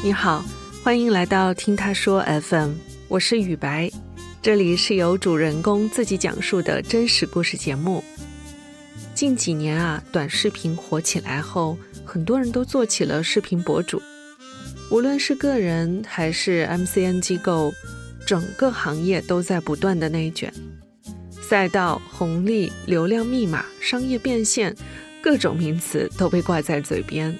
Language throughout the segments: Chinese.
你好，欢迎来到听他说 FM，我是雨白，这里是由主人公自己讲述的真实故事节目。近几年啊，短视频火起来后，很多人都做起了视频博主，无论是个人还是 MCN 机构，整个行业都在不断的内卷，赛道、红利、流量密码、商业变现，各种名词都被挂在嘴边。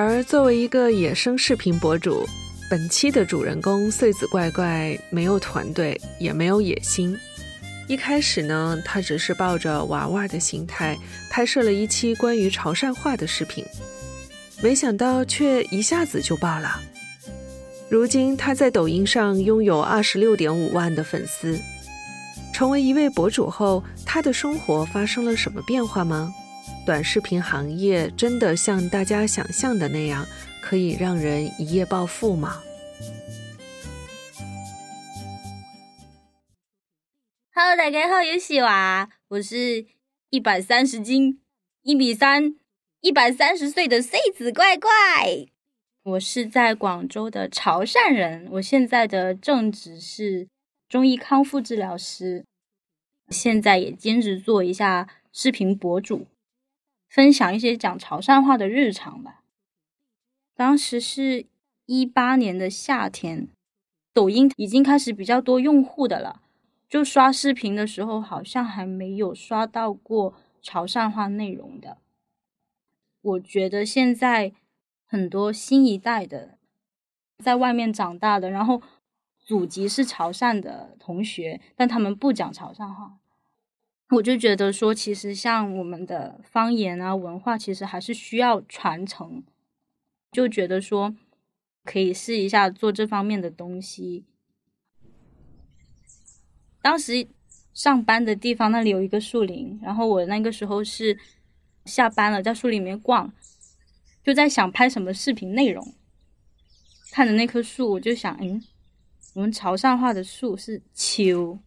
而作为一个野生视频博主，本期的主人公穗子怪怪没有团队，也没有野心。一开始呢，他只是抱着玩玩的心态拍摄了一期关于潮汕话的视频，没想到却一下子就爆了。如今他在抖音上拥有二十六点五万的粉丝。成为一位博主后，他的生活发生了什么变化吗？短视频行业真的像大家想象的那样，可以让人一夜暴富吗？Hello，大家好，我是娃，我是一百三十斤，一米三，一百三十岁的穗子怪怪。我是在广州的潮汕人，我现在的正职是中医康复治疗师，现在也兼职做一下视频博主。分享一些讲潮汕话的日常吧。当时是一八年的夏天，抖音已经开始比较多用户的了。就刷视频的时候，好像还没有刷到过潮汕话内容的。我觉得现在很多新一代的在外面长大的，然后祖籍是潮汕的同学，但他们不讲潮汕话。我就觉得说，其实像我们的方言啊、文化，其实还是需要传承。就觉得说，可以试一下做这方面的东西。当时上班的地方那里有一个树林，然后我那个时候是下班了，在树林里面逛，就在想拍什么视频内容。看着那棵树，我就想，嗯，我们潮汕话的树是秋。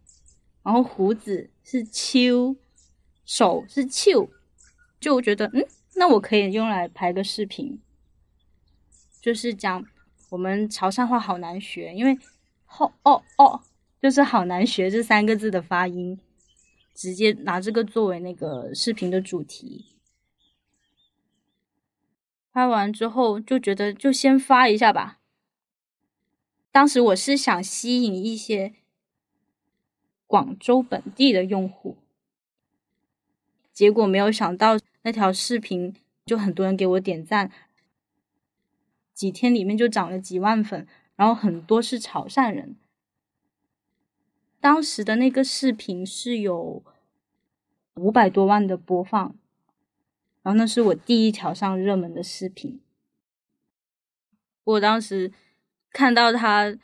然后胡子是秋，手是秋，就我觉得嗯，那我可以用来拍个视频，就是讲我们潮汕话好难学，因为哦哦哦，就是好难学这三个字的发音，直接拿这个作为那个视频的主题。拍完之后就觉得就先发一下吧。当时我是想吸引一些。广州本地的用户，结果没有想到那条视频就很多人给我点赞，几天里面就涨了几万粉，然后很多是潮汕人。当时的那个视频是有五百多万的播放，然后那是我第一条上热门的视频。我当时看到他。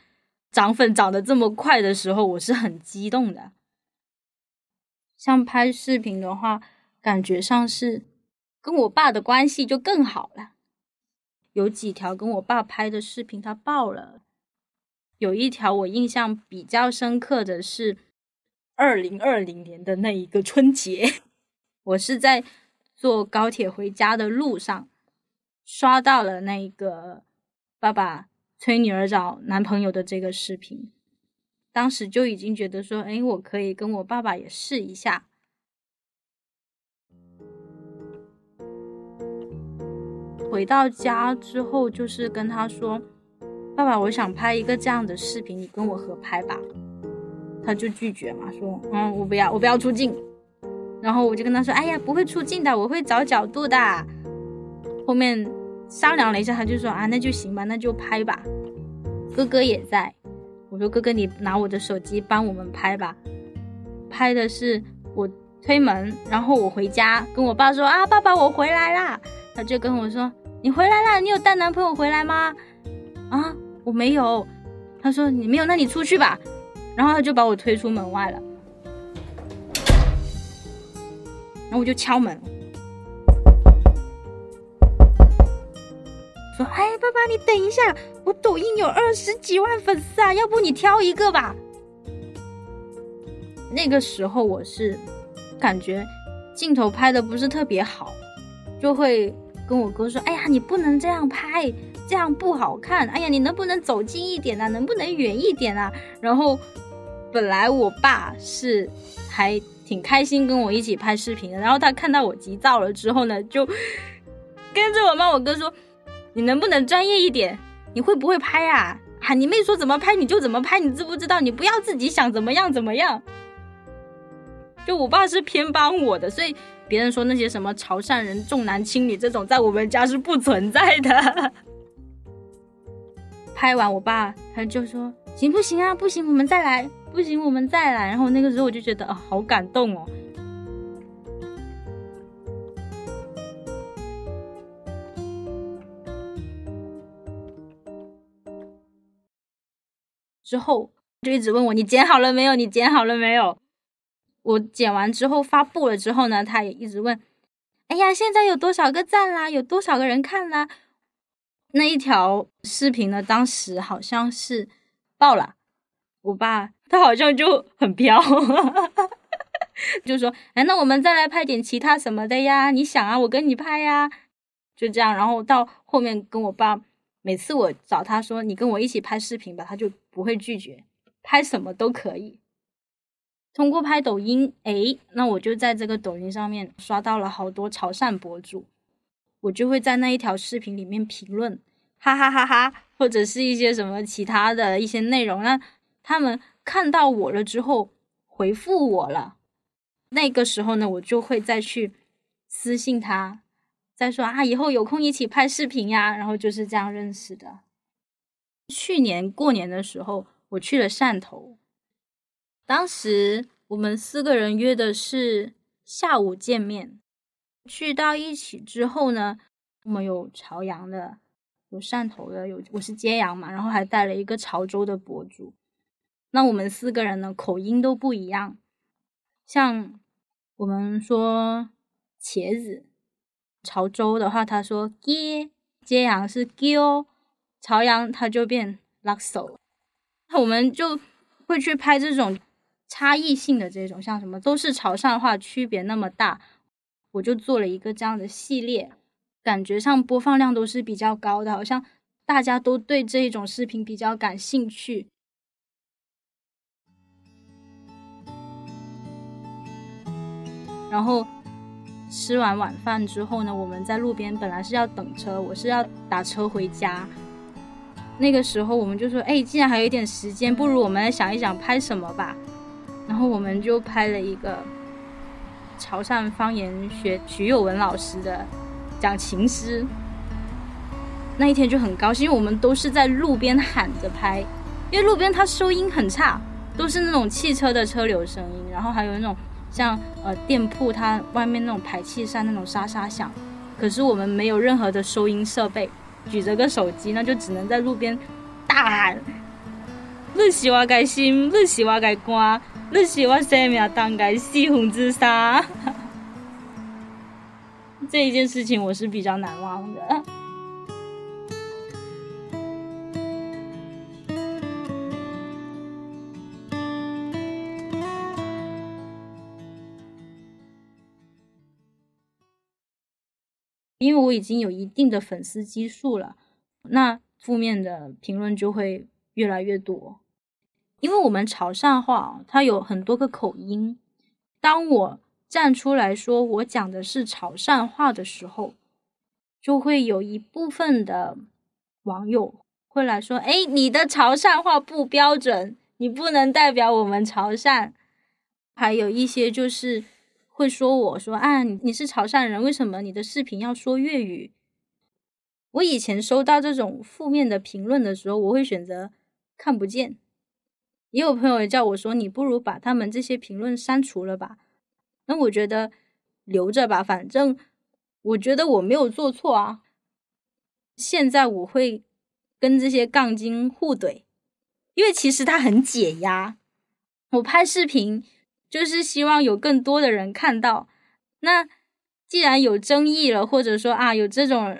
涨粉涨得这么快的时候，我是很激动的。像拍视频的话，感觉上是跟我爸的关系就更好了。有几条跟我爸拍的视频，他爆了。有一条我印象比较深刻的是二零二零年的那一个春节，我是在坐高铁回家的路上刷到了那个爸爸。催女儿找男朋友的这个视频，当时就已经觉得说，哎，我可以跟我爸爸也试一下。回到家之后，就是跟他说：“爸爸，我想拍一个这样的视频，你跟我合拍吧。”他就拒绝嘛，说：“嗯，我不要，我不要出镜。”然后我就跟他说：“哎呀，不会出镜的，我会找角度的。”后面。商量了一下，他就说啊，那就行吧，那就拍吧。哥哥也在，我说哥哥，你拿我的手机帮我们拍吧。拍的是我推门，然后我回家跟我爸说啊，爸爸我回来啦。他就跟我说你回来啦，你有带男朋友回来吗？啊，我没有。他说你没有，那你出去吧。然后他就把我推出门外了，然后我就敲门。说：“哎，爸爸，你等一下，我抖音有二十几万粉丝啊，要不你挑一个吧。”那个时候我是感觉镜头拍的不是特别好，就会跟我哥说：“哎呀，你不能这样拍，这样不好看。哎呀，你能不能走近一点啊？能不能远一点啊？然后本来我爸是还挺开心跟我一起拍视频的，然后他看到我急躁了之后呢，就跟着我骂我哥说：“你能不能专业一点？你会不会拍啊？啊，你妹说怎么拍你就怎么拍，你知不知道？你不要自己想怎么样怎么样。”就我爸是偏帮我的，所以别人说那些什么潮汕人重男轻女这种，在我们家是不存在的。拍完，我爸他就说：“行不行啊？不行，我们再来；不行，我们再来。”然后那个时候我就觉得啊，好感动哦。之后就一直问我：“你剪好了没有？你剪好了没有？”我剪完之后发布了之后呢，他也一直问：“哎呀，现在有多少个赞啦？有多少个人看啦？”那一条视频呢，当时好像是爆了。我爸他好像就很飘，就说：“哎，那我们再来拍点其他什么的呀？你想啊，我跟你拍呀。”就这样，然后到后面跟我爸，每次我找他说：“你跟我一起拍视频吧。”他就不会拒绝，拍什么都可以。通过拍抖音，哎，那我就在这个抖音上面刷到了好多潮汕博主，我就会在那一条视频里面评论，哈哈哈哈，或者是一些什么其他的一些内容。那他们看到我了之后回复我了，那个时候呢，我就会再去私信他，再说啊，以后有空一起拍视频呀，然后就是这样认识的。去年过年的时候，我去了汕头。当时我们四个人约的是下午见面，去到一起之后呢，我们有潮阳的，有汕头的，有我是揭阳嘛，然后还带了一个潮州的博主。那我们四个人呢，口音都不一样。像我们说茄子，潮州的话他说揭，揭阳是 g 潮阳他就变 luxo。我们就会去拍这种。差异性的这种，像什么都是潮汕话，区别那么大，我就做了一个这样的系列，感觉上播放量都是比较高的，好像大家都对这种视频比较感兴趣。然后吃完晚饭之后呢，我们在路边本来是要等车，我是要打车回家。那个时候我们就说，哎，既然还有一点时间，不如我们来想一想拍什么吧。然后我们就拍了一个潮汕方言学徐有文老师的讲情诗。那一天就很高兴，因为我们都是在路边喊着拍，因为路边它收音很差，都是那种汽车的车流声音，然后还有那种像呃店铺它外面那种排气扇那种沙沙响。可是我们没有任何的收音设备，举着个手机，那就只能在路边大喊：“你是我的心，你是我的歌。”你喜欢生命当该死魂之沙，这一件事情我是比较难忘的，因为我已经有一定的粉丝基数了，那负面的评论就会越来越多。因为我们潮汕话，它有很多个口音。当我站出来说我讲的是潮汕话的时候，就会有一部分的网友会来说：“哎，你的潮汕话不标准，你不能代表我们潮汕。”还有一些就是会说我说：“啊，你是潮汕人，为什么你的视频要说粤语？”我以前收到这种负面的评论的时候，我会选择看不见。也有朋友叫我说：“你不如把他们这些评论删除了吧。”那我觉得留着吧，反正我觉得我没有做错啊。现在我会跟这些杠精互怼，因为其实他很解压。我拍视频就是希望有更多的人看到。那既然有争议了，或者说啊有这种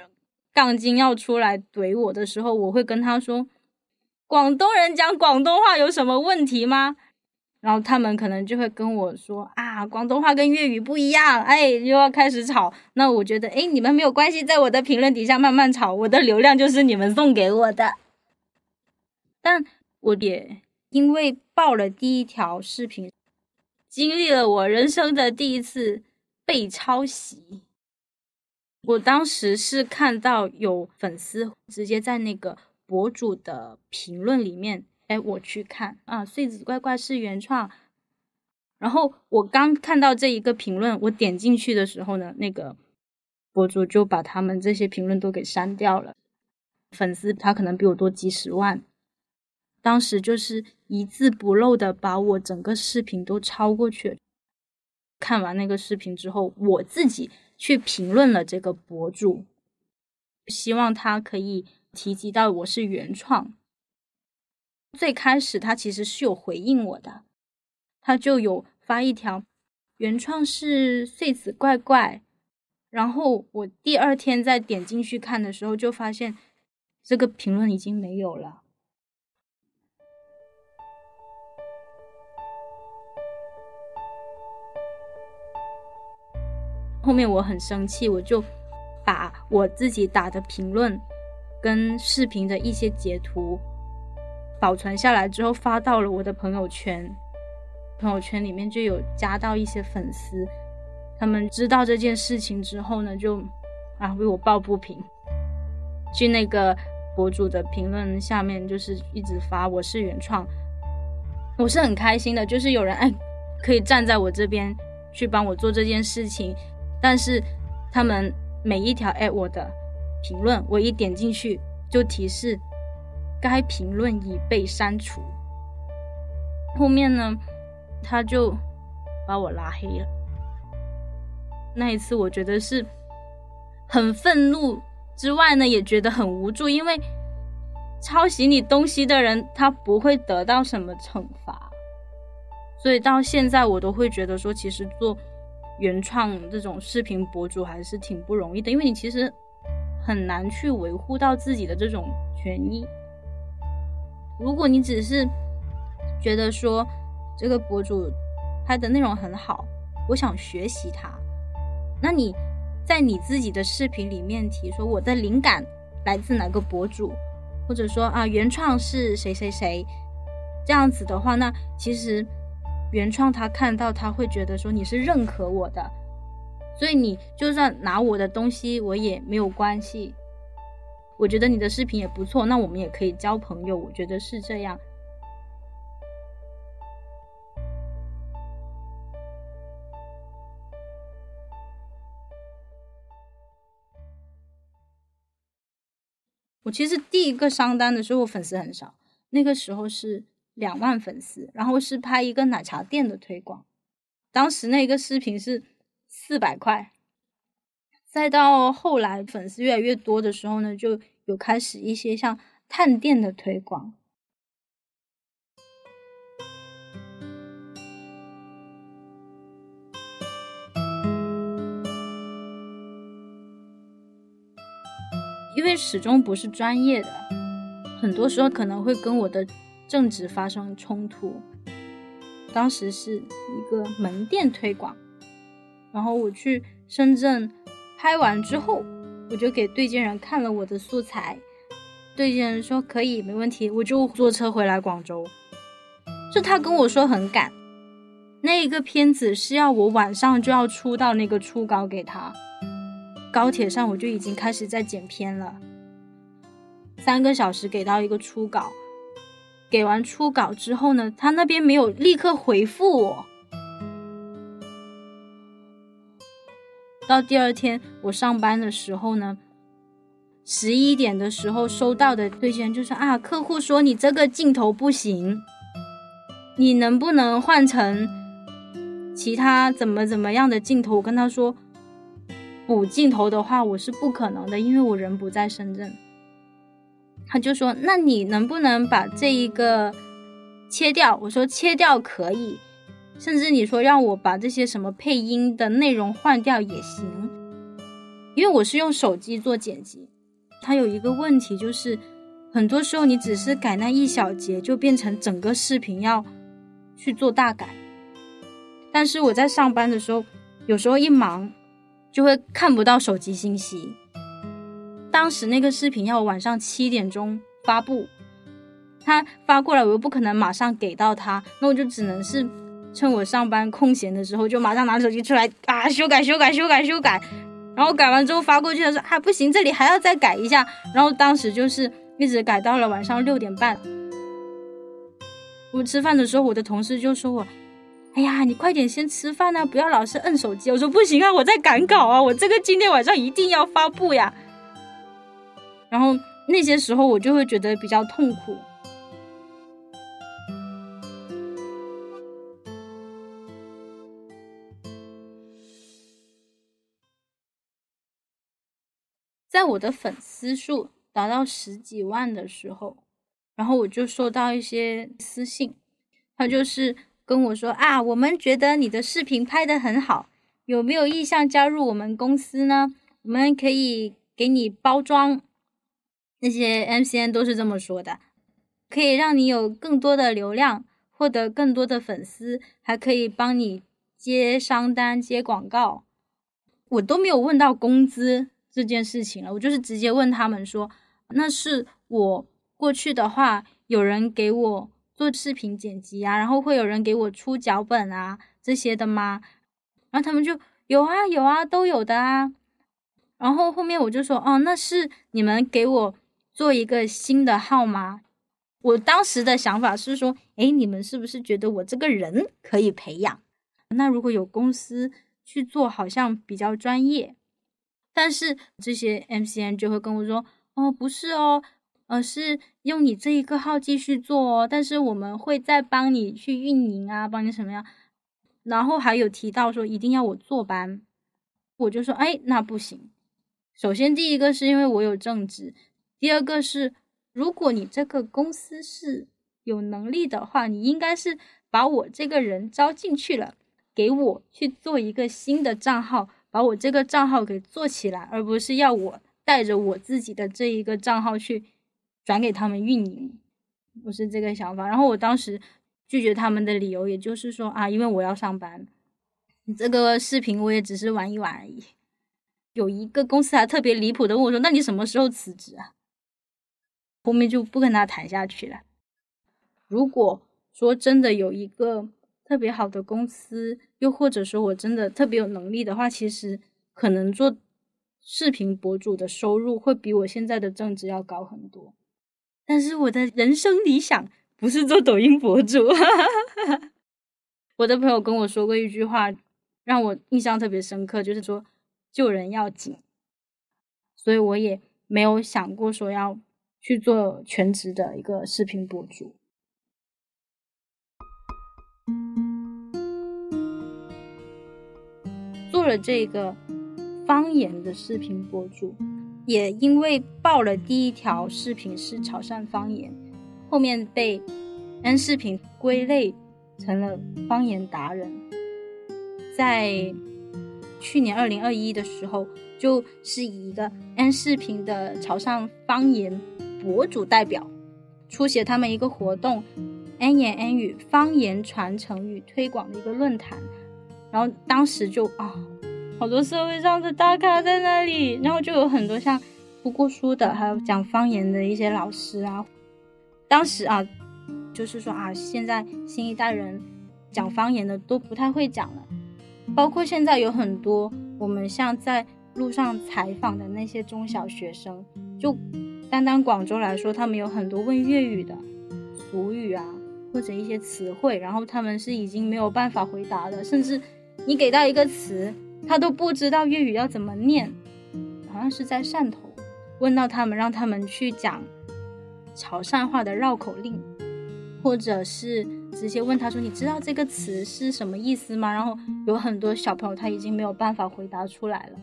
杠精要出来怼我的时候，我会跟他说。广东人讲广东话有什么问题吗？然后他们可能就会跟我说啊，广东话跟粤语不一样，哎，又要开始吵。那我觉得，哎，你们没有关系，在我的评论底下慢慢吵，我的流量就是你们送给我的。但我也因为爆了第一条视频，经历了我人生的第一次被抄袭。我当时是看到有粉丝直接在那个博主的评论里面。哎，我去看啊，穗子乖乖是原创。然后我刚看到这一个评论，我点进去的时候呢，那个博主就把他们这些评论都给删掉了。粉丝他可能比我多几十万，当时就是一字不漏的把我整个视频都抄过去。看完那个视频之后，我自己去评论了这个博主，希望他可以提及到我是原创。最开始他其实是有回应我的，他就有发一条原创是穗子怪怪，然后我第二天再点进去看的时候，就发现这个评论已经没有了。后面我很生气，我就把我自己打的评论跟视频的一些截图。保存下来之后发到了我的朋友圈，朋友圈里面就有加到一些粉丝，他们知道这件事情之后呢，就啊为我抱不平，去那个博主的评论下面就是一直发我是原创，我是很开心的，就是有人哎可以站在我这边去帮我做这件事情，但是他们每一条哎我的评论，我一点进去就提示。该评论已被删除。后面呢，他就把我拉黑了。那一次，我觉得是很愤怒之外呢，也觉得很无助，因为抄袭你东西的人他不会得到什么惩罚。所以到现在，我都会觉得说，其实做原创这种视频博主还是挺不容易的，因为你其实很难去维护到自己的这种权益。如果你只是觉得说这个博主拍的内容很好，我想学习他，那你在你自己的视频里面提说我的灵感来自哪个博主，或者说啊原创是谁谁谁，这样子的话，那其实原创他看到他会觉得说你是认可我的，所以你就算拿我的东西我也没有关系。我觉得你的视频也不错，那我们也可以交朋友。我觉得是这样。我其实第一个上单的时候，我粉丝很少，那个时候是两万粉丝，然后是拍一个奶茶店的推广，当时那个视频是四百块。再到后来粉丝越来越多的时候呢，就有开始一些像探店的推广。因为始终不是专业的，很多时候可能会跟我的正值发生冲突。当时是一个门店推广，然后我去深圳。拍完之后，我就给对接人看了我的素材，对接人说可以，没问题，我就坐车回来广州。就他跟我说很赶，那一个片子是要我晚上就要出到那个初稿给他，高铁上我就已经开始在剪片了，三个小时给到一个初稿，给完初稿之后呢，他那边没有立刻回复我。到第二天我上班的时候呢，十一点的时候收到的对接就是啊，客户说你这个镜头不行，你能不能换成其他怎么怎么样的镜头？我跟他说补镜头的话我是不可能的，因为我人不在深圳。他就说那你能不能把这一个切掉？我说切掉可以。甚至你说让我把这些什么配音的内容换掉也行，因为我是用手机做剪辑。它有一个问题就是，很多时候你只是改那一小节，就变成整个视频要去做大改。但是我在上班的时候，有时候一忙就会看不到手机信息。当时那个视频要晚上七点钟发布，他发过来我又不可能马上给到他，那我就只能是趁我上班空闲的时候，就马上拿手机出来啊修改修改修改修改，然后改完之后发过去的时候啊不行，这里还要再改一下，然后当时就是一直改到了晚上六点半。我吃饭的时候，我的同事就说我。哎呀，你快点先吃饭啊，不要老是摁手机。我说不行啊，我在赶稿啊，我这个今天晚上一定要发布呀。然后那些时候我就会觉得比较痛苦。在我的粉丝数达到十几万的时候，然后我就收到一些私信，他就是。跟我说啊，我们觉得你的视频拍的很好，有没有意向加入我们公司呢？我们可以给你包装，那些 MCN 都是这么说的，可以让你有更多的流量，获得更多的粉丝，还可以帮你接商单、接广告。我都没有问到工资这件事情了，我就是直接问他们说，那是我过去的话，有人给我。做视频剪辑啊，然后会有人给我出脚本啊这些的吗？然后他们就有啊有啊都有的啊。然后后面我就说哦，那是你们给我做一个新的号吗？我当时的想法是说，哎，你们是不是觉得我这个人可以培养？那如果有公司去做，好像比较专业。但是这些 MCN 就会跟我说，哦，不是哦。呃是用你这一个号继续做哦，但是我们会再帮你去运营啊，帮你什么样？然后还有提到说一定要我坐班，我就说哎，那不行。首先第一个是因为我有正职，第二个是如果你这个公司是有能力的话，你应该是把我这个人招进去了，给我去做一个新的账号，把我这个账号给做起来，而不是要我带着我自己的这一个账号去。转给他们运营，我是这个想法。然后我当时拒绝他们的理由，也就是说啊，因为我要上班，你这个视频我也只是玩一玩而已。有一个公司还特别离谱的问我说：“那你什么时候辞职啊？”后面就不跟他谈下去了。如果说真的有一个特别好的公司，又或者说我真的特别有能力的话，其实可能做视频博主的收入会比我现在的正职要高很多。但是我的人生理想不是做抖音博主。我的朋友跟我说过一句话，让我印象特别深刻，就是说救人要紧。所以我也没有想过说要去做全职的一个视频博主。做了这个方言的视频博主。也因为报了第一条视频是潮汕方言，后面被 N 视频归类成了方言达人。在去年二零二一的时候，就是以一个 N 视频的潮汕方言博主代表，出席他们一个活动 “N 言 N 语方言传承与推广”的一个论坛，然后当时就啊。好多社会上的大咖在那里，然后就有很多像读过书的，还有讲方言的一些老师啊。当时啊，就是说啊，现在新一代人讲方言的都不太会讲了，包括现在有很多我们像在路上采访的那些中小学生，就单单广州来说，他们有很多问粤语的俗语啊，或者一些词汇，然后他们是已经没有办法回答了，甚至你给到一个词。他都不知道粤语要怎么念，好像是在汕头问到他们，让他们去讲潮汕话的绕口令，或者是直接问他说：“你知道这个词是什么意思吗？”然后有很多小朋友他已经没有办法回答出来了。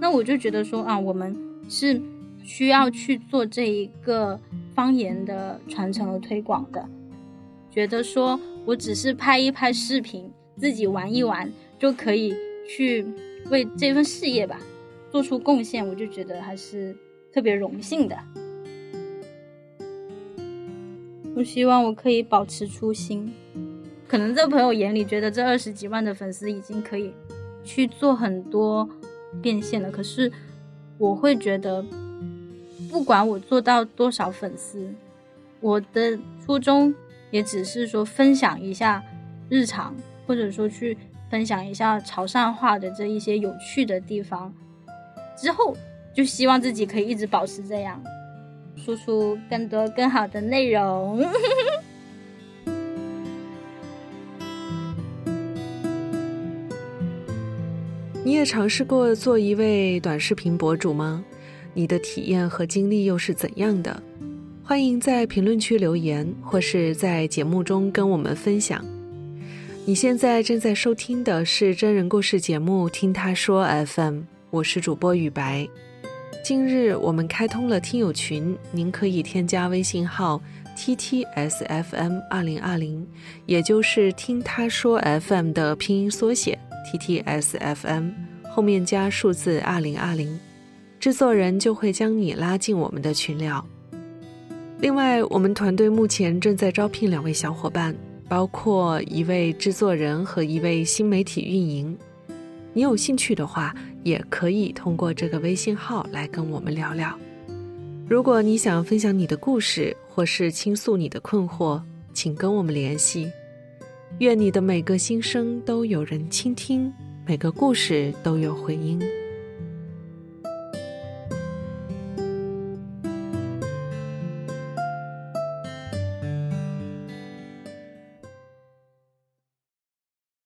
那我就觉得说啊，我们是需要去做这一个方言的传承和推广的。觉得说我只是拍一拍视频，自己玩一玩就可以。去为这份事业吧做出贡献，我就觉得还是特别荣幸的。我希望我可以保持初心，可能在朋友眼里觉得这二十几万的粉丝已经可以去做很多变现了，可是我会觉得，不管我做到多少粉丝，我的初衷也只是说分享一下日常，或者说去分享一下潮汕话的这一些有趣的地方，之后就希望自己可以一直保持这样，输出更多更好的内容。你也尝试过做一位短视频博主吗？你的体验和经历又是怎样的？欢迎在评论区留言，或是在节目中跟我们分享。你现在正在收听的是真人故事节目《听他说 FM》，我是主播雨白。近日我们开通了听友群，您可以添加微信号 ttsfm 二零二零，也就是听他说 FM 的拼音缩写。T T S F M 后面加数字二零二零，制作人就会将你拉进我们的群聊。另外，我们团队目前正在招聘两位小伙伴，包括一位制作人和一位新媒体运营。你有兴趣的话，也可以通过这个微信号来跟我们聊聊。如果你想分享你的故事，或是倾诉你的困惑，请跟我们联系。愿你的每个心声都有人倾听，每个故事都有回音。